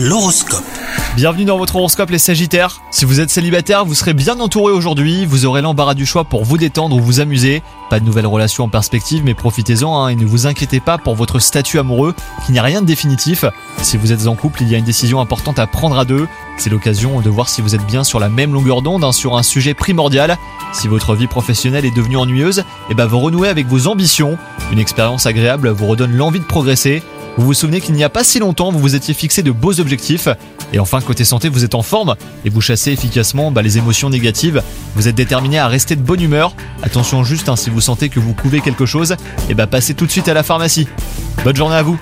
L'horoscope. Bienvenue dans votre horoscope les Sagittaires. Si vous êtes célibataire, vous serez bien entouré aujourd'hui, vous aurez l'embarras du choix pour vous détendre ou vous amuser. Pas de nouvelles relations en perspective, mais profitez-en hein, et ne vous inquiétez pas pour votre statut amoureux, qui n'y rien de définitif. Si vous êtes en couple, il y a une décision importante à prendre à deux. C'est l'occasion de voir si vous êtes bien sur la même longueur d'onde hein, sur un sujet primordial. Si votre vie professionnelle est devenue ennuyeuse, eh ben vous renouez avec vos ambitions. Une expérience agréable vous redonne l'envie de progresser. Vous vous souvenez qu'il n'y a pas si longtemps, vous vous étiez fixé de beaux objectifs. Et enfin, côté santé, vous êtes en forme et vous chassez efficacement bah, les émotions négatives. Vous êtes déterminé à rester de bonne humeur. Attention juste, hein, si vous sentez que vous couvez quelque chose, et bah passez tout de suite à la pharmacie. Bonne journée à vous